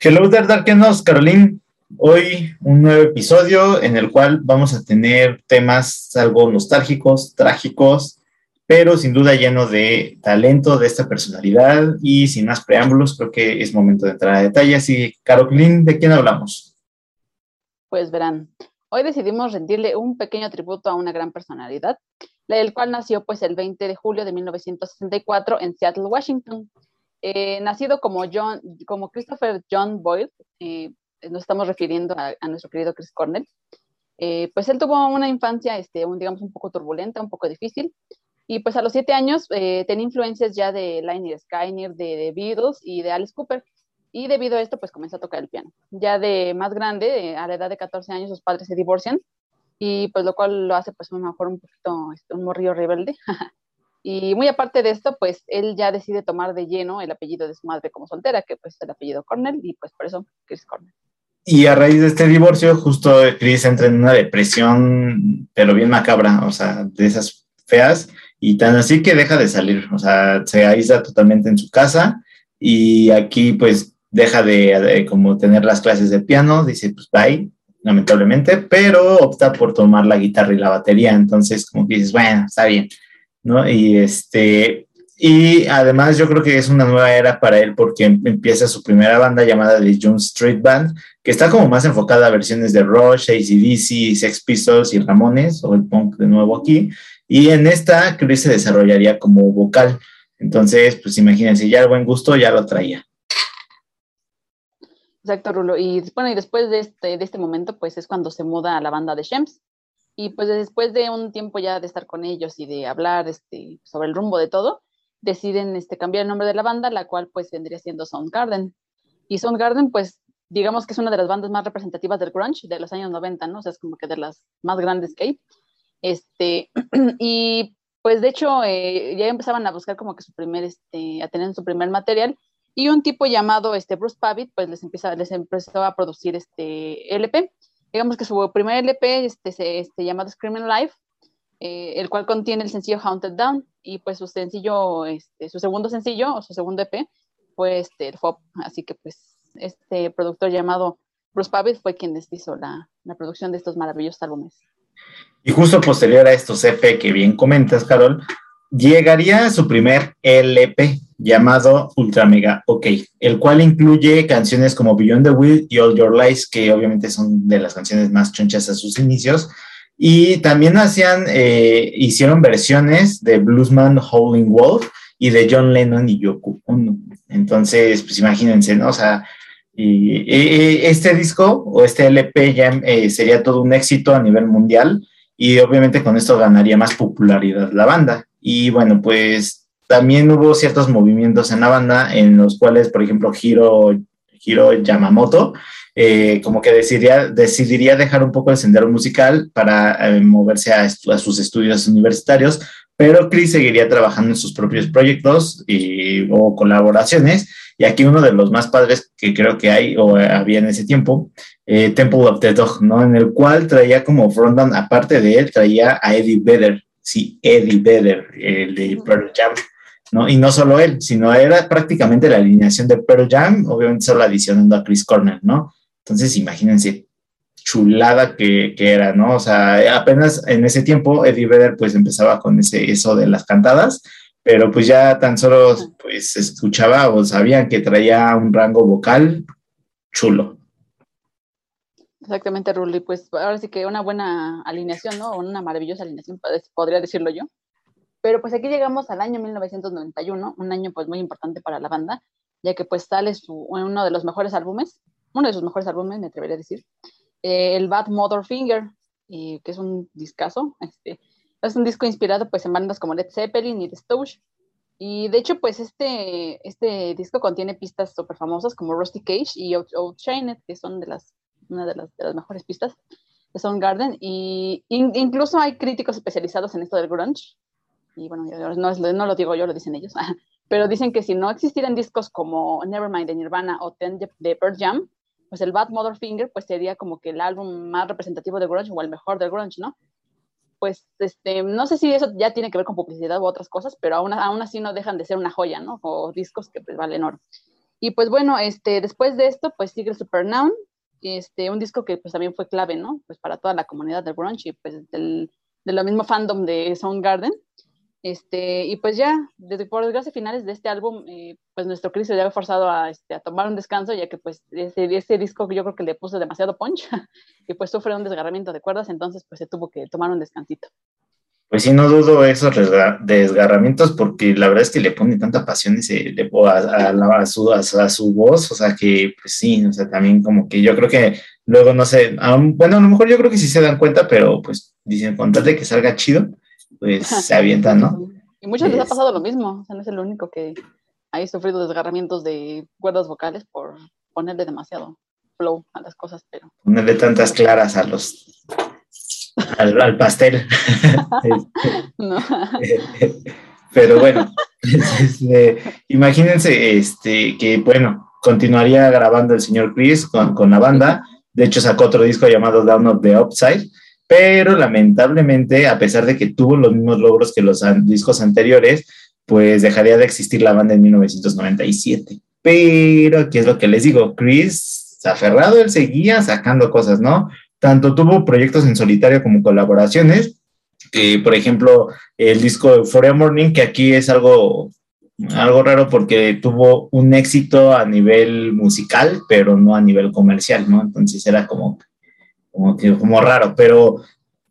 Hello there, Darkenos, Caroline. Hoy un nuevo episodio en el cual vamos a tener temas algo nostálgicos, trágicos, pero sin duda lleno de talento de esta personalidad y sin más preámbulos, creo que es momento de entrar a detalles. Y Caroline, ¿de quién hablamos? Pues verán, hoy decidimos rendirle un pequeño tributo a una gran personalidad, el cual nació pues el 20 de julio de 1964 en Seattle, Washington. Eh, nacido como, John, como Christopher John Boyle, eh, nos estamos refiriendo a, nuestro querido Chris Cornell, eh, pues él tuvo una infancia, este, digamos, un poco turbulenta, un poco difícil, y pues a los siete años tenía influencias ya de Liner Skyner, de, de, Beatles y de Alice Cooper, y debido a esto pues comenzó a tocar el piano. Ya de más grande, a la edad de 14 años, sus padres se divorcian, y pues lo cual lo hace pues a lo mejor un poquito, este, un morrillo rebelde, Y muy aparte de esto, pues él ya decide tomar de lleno el apellido de su madre como soltera, que pues es el apellido Cornell, y pues por eso Chris Cornell. Y a raíz de este divorcio, justo Chris entra en una depresión, pero bien macabra, o sea, de esas feas, y tan así que deja de salir, o sea, se aísla totalmente en su casa, y aquí pues deja de, de como tener las clases de piano, dice pues bye, lamentablemente, pero opta por tomar la guitarra y la batería, entonces como que dices, bueno, está bien ¿no? Y este, y además yo creo que es una nueva era para él porque em, empieza su primera banda llamada The June Street Band, que está como más enfocada a versiones de Rush, ACDC, Sex Pistols y Ramones, o el punk de nuevo aquí. Y en esta que se desarrollaría como vocal. Entonces, pues imagínense, ya el buen gusto ya lo traía. Exacto, Rulo. Y bueno, y después de este, de este momento, pues es cuando se muda a la banda de Shems, y pues después de un tiempo ya de estar con ellos y de hablar este, sobre el rumbo de todo, deciden este, cambiar el nombre de la banda, la cual pues vendría siendo Soundgarden. Y Soundgarden pues digamos que es una de las bandas más representativas del grunge de los años 90, ¿no? Es como que de las más grandes que hay. Este, y pues de hecho eh, ya empezaban a buscar como que su primer, este, a tener su primer material y un tipo llamado este, Bruce Pavitt pues les, empieza, les empezó a producir este LP digamos que su primer LP este, se, este, llamado Screaming Life, eh, el cual contiene el sencillo Haunted Down, y pues su sencillo, este, su segundo sencillo, o su segundo EP, fue este, el FOP, así que pues este productor llamado Bruce Pavitt fue quien les hizo la, la producción de estos maravillosos álbumes. Y justo posterior a estos EP que bien comentas, Carol, llegaría su primer LP llamado Ultra Mega OK, el cual incluye canciones como Beyond the Will y All Your Lies, que obviamente son de las canciones más chonchas a sus inicios. Y también hacían, eh, hicieron versiones de Bluesman Howling Wolf y de John Lennon y Yoko Entonces, pues imagínense, ¿no? O sea, y, este disco o este LP ya eh, sería todo un éxito a nivel mundial y obviamente con esto ganaría más popularidad la banda. Y bueno, pues también hubo ciertos movimientos en la banda en los cuales, por ejemplo, Hiro, Hiro Yamamoto, eh, como que decidiría, decidiría dejar un poco el sendero musical para eh, moverse a, a, sus estudios universitarios, pero Chris seguiría trabajando en sus propios proyectos y, o colaboraciones. Y aquí uno de los más padres que creo que hay o había en ese tiempo, eh, Temple of the Dog, ¿no? En el cual traía como frontman, aparte de él, traía a Eddie Vedder, sí, Eddie Vedder, el de Pearl Jam. ¿No? Y no solo él, sino era prácticamente la alineación de Pearl Jam, obviamente solo adicionando a Chris Cornell, ¿no? Entonces, imagínense, chulada que, era, ¿no? O sea, apenas en ese tiempo Eddie Vedder pues empezaba con ese, eso de las cantadas, pero pues ya tan solo pues escuchaba o sabían que traía un rango vocal chulo. Exactamente, Ruli, pues ahora sí que una buena alineación, ¿no? Una maravillosa alineación, podría decirlo yo. Pero pues aquí llegamos al año 1991, un año pues muy importante para la banda, ya que pues sale su, uno de los mejores álbumes, uno de sus mejores álbumes, me atrevería a decir, eh, el Bad Mother Finger, que es un discazo, este, es un disco inspirado pues en bandas como Led Zeppelin y The Stooges, y de hecho pues este, este disco contiene pistas súper famosas como Rusty Cage y Outshined, que son de las, una de las, de las mejores pistas de Soundgarden, y incluso hay críticos especializados en esto del grunge, y bueno, no, no, lo digo yo, lo dicen ellos, pero dicen que si no existieran discos como Nevermind de Nirvana o Ten de Pearl Jam, pues el Bad Mother Finger pues sería como que el álbum más representativo de grunge o el mejor del grunge, ¿no? Pues este, no sé si eso ya tiene que ver con publicidad u otras cosas, pero aún, aún así no dejan de ser una joya, ¿no? O discos que pues valen oro. Y pues bueno, este, después de esto, pues sigue el Supernoun, este, un disco que pues también fue clave, ¿no? Pues para toda la comunidad del grunge y pues del, de lo mismo fandom de Soundgarden. Este, y pues ya, desde por desgracia finales de este álbum, eh, pues nuestro Chris se había forzado a, este, a, tomar un descanso, ya que pues ese, ese disco yo creo que le puso demasiado punch y pues sufre un desgarramiento de cuerdas, entonces pues se tuvo que tomar un descansito. Pues sí, no dudo esos desgarramientos porque la verdad es que le pone tanta pasión ese, a, a, su, a, su, voz, o sea que pues sí, o sea, también como que yo creo que luego no sé, bueno, a lo mejor yo creo que sí se dan cuenta, pero pues dicen, con tal de que salga chido, pues se avientan, ¿no? Y muchos les ha pasado lo mismo, o sea, no es el único que ha sufrido desgarramientos de cuerdas vocales por ponerle demasiado flow a las cosas, pero... Ponerle tantas claras a los al, pastel. Pero bueno, este, imagínense este, que, bueno, continuaría grabando el señor Chris con, con, la banda. De hecho, sacó otro disco llamado Down of the Upside. Pero lamentablemente, a pesar de que tuvo los mismos logros que los discos anteriores, pues dejaría de existir la banda en 1997. Pero aquí es lo que les digo, Chris, aferrado, él seguía sacando cosas, ¿no? tanto tuvo proyectos en solitario como colaboraciones, por ejemplo, el disco Euphoria Morning, que aquí es algo, algo raro porque tuvo un éxito a nivel musical, pero no a nivel comercial, ¿no? Entonces era como, como, como raro, pero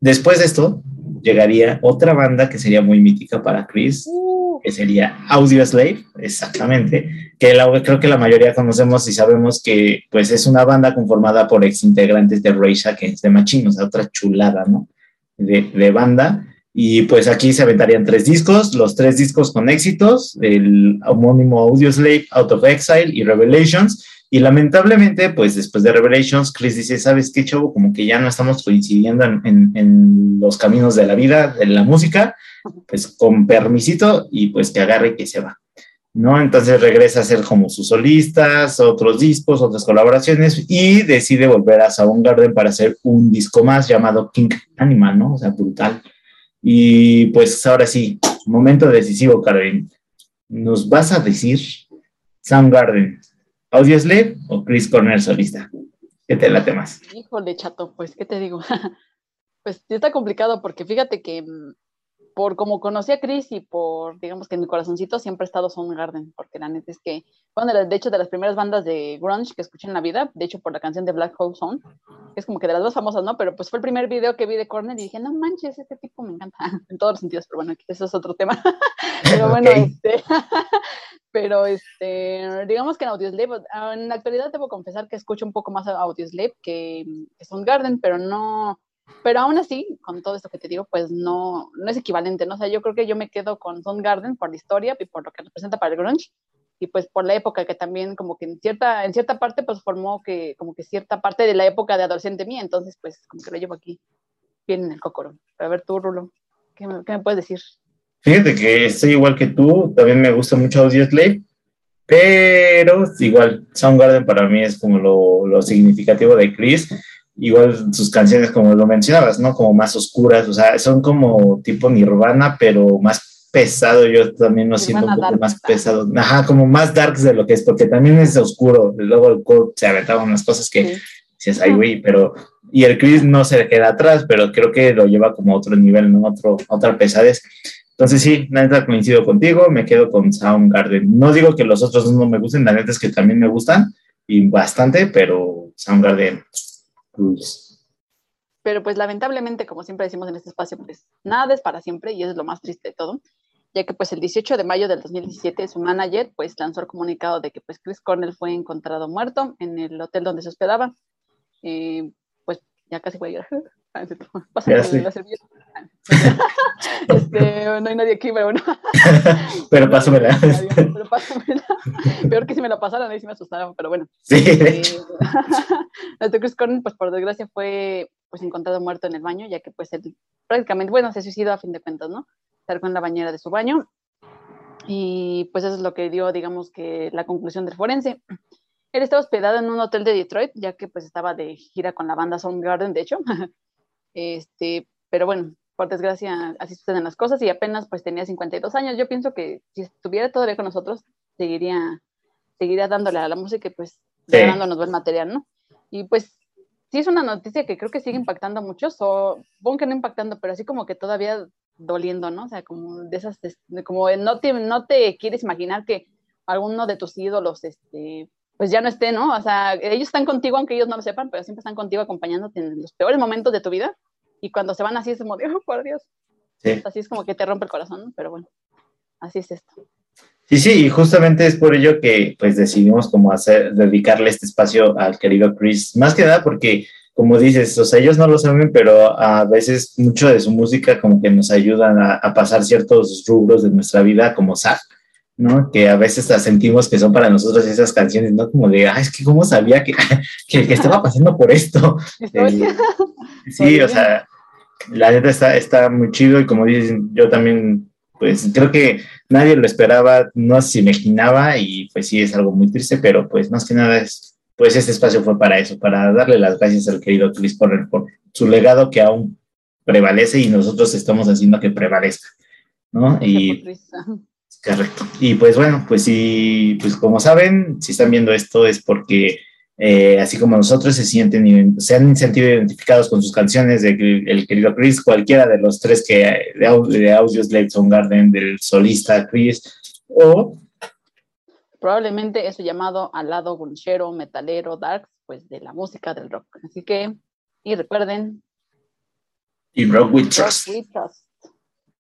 después de esto llegaría otra banda que sería muy mítica para Chris, uh. que sería Audio Slave, exactamente, que creo que la mayoría conocemos y sabemos que pues es una banda conformada por ex integrantes de Rage Against the Machine, o sea, otra chulada, ¿no? De, de, banda. Y pues aquí se aventarían tres discos, los tres discos con éxitos, el homónimo Audio Slave, Out of Exile y Revelations. Y lamentablemente, pues después de Revelations, Chris dice, ¿sabes qué, chavo? Como que ya no estamos coincidiendo en, en, en los caminos de la vida, de la música, pues con permisito y pues que agarre y que se va. ¿no? Entonces regresa a ser como sus solistas, otros discos, otras colaboraciones y decide volver a Soundgarden para hacer un disco más llamado King Animal, ¿no? O sea, brutal. Y pues ahora sí, momento decisivo, Karen. ¿Nos vas a decir Soundgarden, Audioslave o Chris Cornell solista? ¿Qué te late más? Híjole, chato, pues, ¿qué te digo? pues está complicado porque fíjate que mm, por como conocí a Chris y por, digamos que en mi corazoncito siempre ha estado Soundgarden, porque la neta es que, bueno, de hecho, de las primeras bandas de grunge que escuché en la vida, de hecho, por la canción de Black Hole Zone, que es como que de las dos famosas, ¿no? Pero pues fue el primer video que vi de Cornell y dije, no manches, este tipo me encanta, en todos los sentidos, pero bueno, eso es otro tema. pero bueno, este, pero este, digamos que en Audioslave, en la actualidad debo confesar que escucho un poco más Audioslave que, que Soundgarden, pero no pero aún así, con todo esto que te digo, pues no, no es equivalente, ¿no? O sea, yo creo que yo me quedo con Garden por la historia y por lo que representa para el grunge y pues por la época que también como que en cierta, en cierta parte pues formó que como que cierta parte de la época de adolescente mía, entonces pues como que lo llevo aquí bien en el cocoro. A ver tú, Rulo, ¿qué me, qué me puedes decir? Fíjate que estoy igual que tú, también me gusta mucho Audioslave, pero igual Soundgarden para mí es como lo, lo significativo de Chris igual sus canciones, como lo mencionabas, ¿no? Como más oscuras, o sea, son como tipo Nirvana, pero más pesado, yo también lo siento un poco más pesado, ajá, como más darks de lo que es, porque también es oscuro, luego el se aventaban unas cosas que sí. dices, ay, güey, pero, y el Chris no se queda atrás, pero creo que lo lleva como a otro nivel, ¿no? Otro, otra pesadez. Entonces sí, neta coincido contigo, me quedo con Soundgarden. No digo que los otros no me gusten, la neta es que también me gustan, y bastante, pero Soundgarden pero pues lamentablemente, como siempre decimos en este espacio, pues nada es para siempre y eso es lo más triste de todo, ya que pues el 18 de mayo del 2017 su manager pues lanzó el comunicado de que pues Chris Cornell fue encontrado muerto en el hotel donde se hospedaba. Eh, pues ya casi voy a llorar. Pásame la servilleta. este, no hay nadie aquí, pero bueno. pero pásamela. pero pásamela. Peor que si me la pasaran, ahí sí me asustaron, pero bueno. Sí, de eh, hecho. Este Chris Cornell, pues por desgracia, fue pues encontrado muerto en el baño, ya que pues él prácticamente, bueno, se suicidó a fin de cuentas, ¿no? Cercó en la bañera de su baño. Y pues eso es lo que dio, digamos, que la conclusión del forense. Él estaba hospedado en un hotel de Detroit, ya que pues estaba de gira con la banda Soundgarden, de hecho. Este, pero bueno, por desgracia así suceden las cosas y apenas pues tenía 52 años. Yo pienso que si estuviera todavía con nosotros, seguiría seguirá dándole a la música y pues sí. dándonos buen material, ¿no? Y pues sí es una noticia que creo que sigue impactando a muchos, o supongo que no impactando, pero así como que todavía doliendo, ¿no? O sea, como de esas, como no te, no te quieres imaginar que alguno de tus ídolos, este, pues ya no esté, ¿no? O sea, ellos están contigo, aunque ellos no lo sepan, pero siempre están contigo acompañándote en los peores momentos de tu vida. Y cuando se van así es como, oh, por Dios. Sí. Así es como que te rompe el corazón, ¿no? pero bueno, así es esto. Sí, sí, y justamente es por ello que pues decidimos como hacer, dedicarle este espacio al querido Chris, más que nada porque, como dices, o sea, ellos no lo saben, pero a veces mucho de su música como que nos ayudan a, a pasar ciertos rubros de nuestra vida como sad, ¿no? Que a veces las sentimos que son para nosotros esas canciones, ¿no? Como de, ay, es que cómo sabía que, que, que estaba pasando por esto. Eh, sí, o sea, la neta está, está muy chido y como dicen, yo también, pues creo que nadie lo esperaba, no se imaginaba y pues sí es algo muy triste, pero pues más que nada es, pues este espacio fue para eso, para darle las gracias al querido Chris por, por su legado que aún prevalece y nosotros estamos haciendo que prevalezca, ¿no? Y correcto. Y pues bueno, pues sí, pues como saben, si están viendo esto es porque eh, así como nosotros se sienten, se han sentido identificados con sus canciones de el querido Chris, cualquiera de los tres que de, de Audios Son Garden, del solista Chris, o probablemente eso llamado al lado gunchero, metalero, dark, pues de la música del rock. Así que, y recuerden. Y rock with trust. Rock with trust.